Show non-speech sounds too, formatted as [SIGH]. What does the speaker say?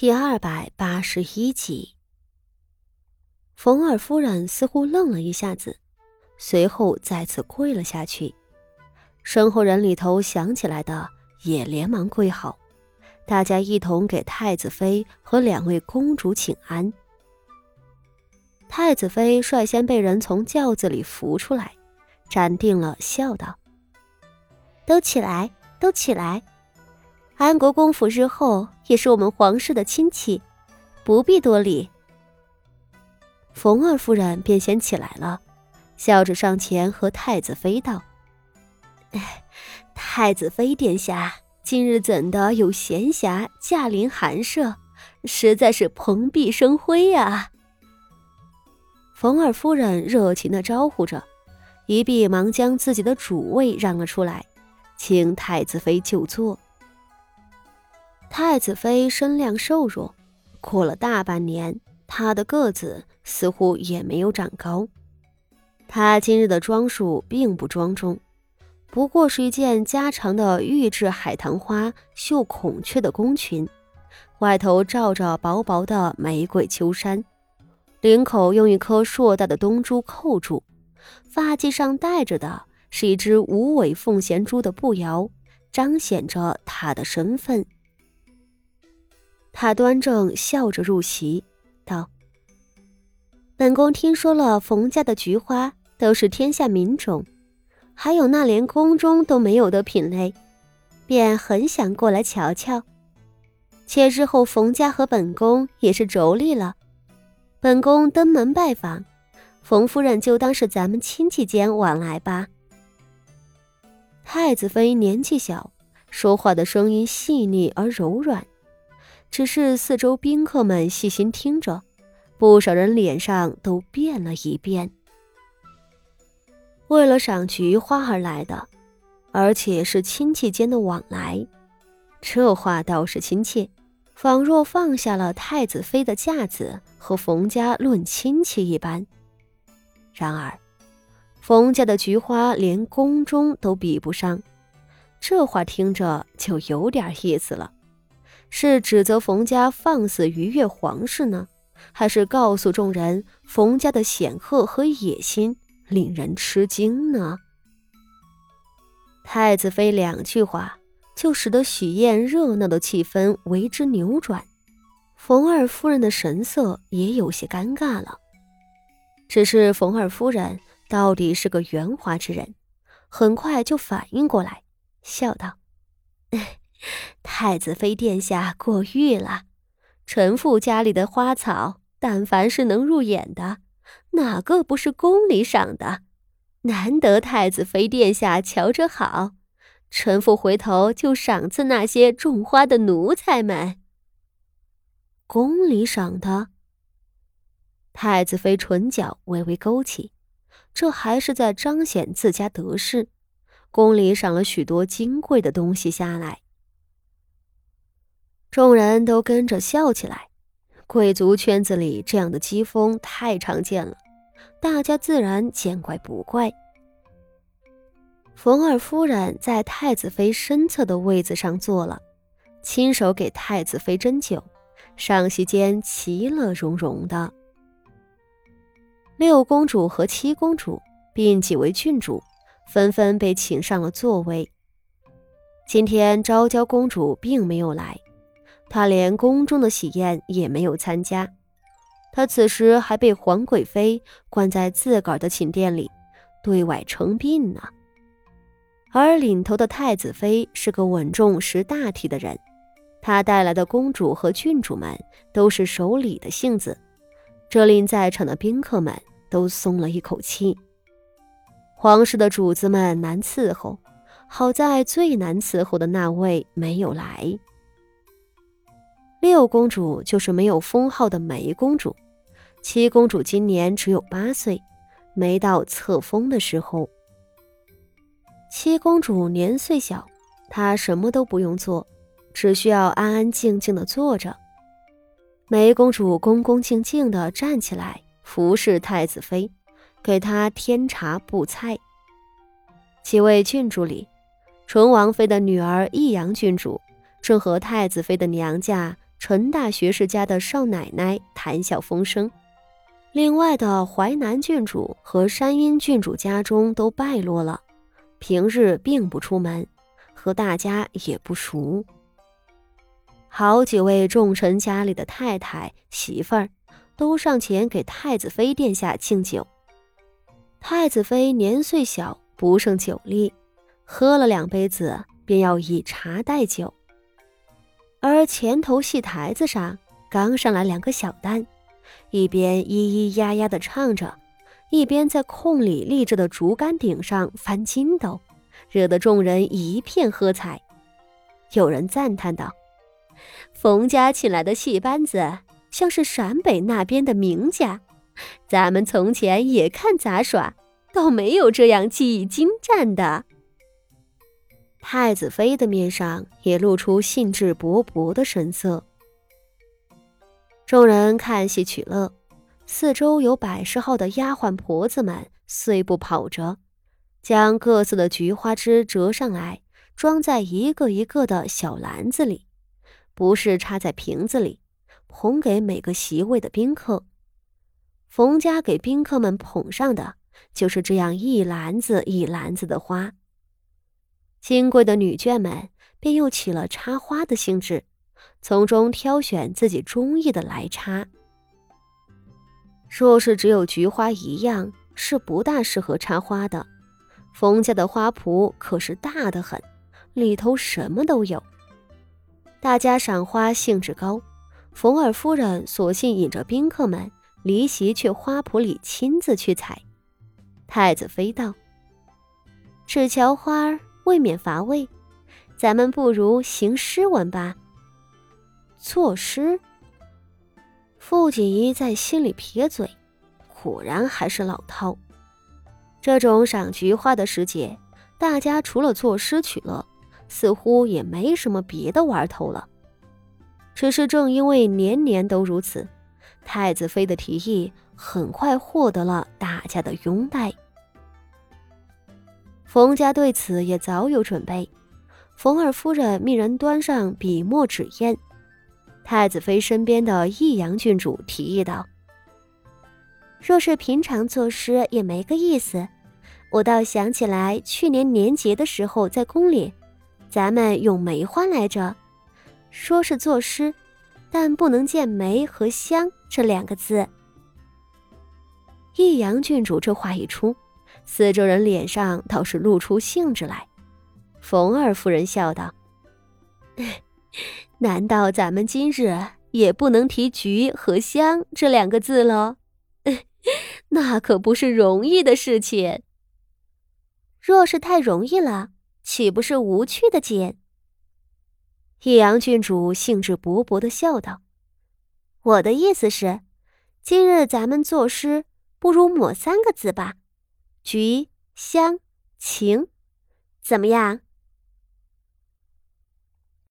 第二百八十一集，冯二夫人似乎愣了一下子，随后再次跪了下去。身后人里头想起来的也连忙跪好，大家一同给太子妃和两位公主请安。太子妃率先被人从轿子里扶出来，站定了，笑道：“都起来，都起来。”安国公府日后也是我们皇室的亲戚，不必多礼。冯二夫人便先起来了，笑着上前和太子妃道：“太子妃殿下今日怎的有闲暇驾临寒舍，实在是蓬荜生辉呀！”冯二夫人热情的招呼着，一婢忙将自己的主位让了出来，请太子妃就坐。太子妃身量瘦弱，过了大半年，她的个子似乎也没有长高。她今日的装束并不庄重，不过是一件加长的玉制海棠花绣孔雀的宫裙，外头罩着薄薄的玫瑰秋衫，领口用一颗硕大的东珠扣住，发髻上戴着的是一只五尾凤衔珠的步摇，彰显着她的身份。他端正笑着入席，道：“本宫听说了冯家的菊花都是天下名种，还有那连宫中都没有的品类，便很想过来瞧瞧。且日后冯家和本宫也是妯娌了，本宫登门拜访，冯夫人就当是咱们亲戚间往来吧。”太子妃年纪小，说话的声音细腻而柔软。只是四周宾客们细心听着，不少人脸上都变了一变。为了赏菊花而来的，而且是亲戚间的往来，这话倒是亲切，仿若放下了太子妃的架子和冯家论亲戚一般。然而，冯家的菊花连宫中都比不上，这话听着就有点意思了。是指责冯家放肆逾越皇室呢，还是告诉众人冯家的显赫和野心令人吃惊呢？太子妃两句话就使得许燕热闹的气氛为之扭转，冯二夫人的神色也有些尴尬了。只是冯二夫人到底是个圆滑之人，很快就反应过来，笑道。哎 [LAUGHS] 太子妃殿下过誉了，臣妇家里的花草，但凡是能入眼的，哪个不是宫里赏的？难得太子妃殿下瞧着好，臣妇回头就赏赐那些种花的奴才们。宫里赏的？太子妃唇角微微勾起，这还是在彰显自家得势。宫里赏了许多金贵的东西下来。众人都跟着笑起来，贵族圈子里这样的讥讽太常见了，大家自然见怪不怪。冯二夫人在太子妃身侧的位子上坐了，亲手给太子妃斟酒，上席间其乐融融的。六公主和七公主并几位郡主纷纷被请上了座位。今天昭娇公主并没有来。他连宫中的喜宴也没有参加，他此时还被皇贵妃关在自个儿的寝殿里，对外称病呢。而领头的太子妃是个稳重识大体的人，她带来的公主和郡主们都是守礼的性子，这令在场的宾客们都松了一口气。皇室的主子们难伺候，好在最难伺候的那位没有来。六公主就是没有封号的梅公主，七公主今年只有八岁，没到册封的时候。七公主年岁小，她什么都不用做，只需要安安静静的坐着。梅公主恭恭敬敬地站起来，服侍太子妃，给她添茶布菜。几位郡主里，纯王妃的女儿益阳郡主正和太子妃的娘家。陈大学士家的少奶奶谈笑风生，另外的淮南郡主和山阴郡主家中都败落了，平日并不出门，和大家也不熟。好几位重臣家里的太太媳妇儿都上前给太子妃殿下敬酒。太子妃年岁小，不胜酒力，喝了两杯子，便要以茶代酒。而前头戏台子上刚上来两个小旦，一边咿咿呀呀的唱着，一边在空里立着的竹竿顶上翻筋斗，惹得众人一片喝彩。有人赞叹道。冯家请来的戏班子像是陕北那边的名家，咱们从前也看杂耍，倒没有这样技艺精湛的。太子妃的面上也露出兴致勃勃的神色。众人看戏取乐，四周有百十号的丫鬟婆子们碎步跑着，将各自的菊花枝折上来，装在一个一个的小篮子里。不是插在瓶子里，捧给每个席位的宾客。冯家给宾客们捧上的就是这样一篮子一篮子的花。金贵的女眷们便又起了插花的兴致，从中挑选自己中意的来插。若是只有菊花一样，是不大适合插花的。冯家的花圃可是大得很，里头什么都有。大家赏花兴致高，冯二夫人索性引着宾客们离席去花圃里亲自去采。太子妃道：“只瞧花儿未免乏味，咱们不如行诗文吧。”作诗。傅锦衣在心里撇嘴，果然还是老套。这种赏菊花的时节，大家除了作诗取乐。似乎也没什么别的玩头了。只是正因为年年都如此，太子妃的提议很快获得了大家的拥戴。冯家对此也早有准备，冯二夫人命人端上笔墨纸砚。太子妃身边的益阳郡主提议道：“若是平常作诗也没个意思，我倒想起来去年年节的时候在宫里。”咱们用梅花来着，说是作诗，但不能见梅和香这两个字。益阳郡主这话一出，四周人脸上倒是露出兴致来。冯二夫人笑道：“ [LAUGHS] 难道咱们今日也不能提菊和香这两个字了？[LAUGHS] 那可不是容易的事情。若是太容易了。”岂不是无趣的紧？益阳郡主兴致勃勃的笑道：“我的意思是，今日咱们作诗，不如抹三个字吧，菊香情，怎么样？”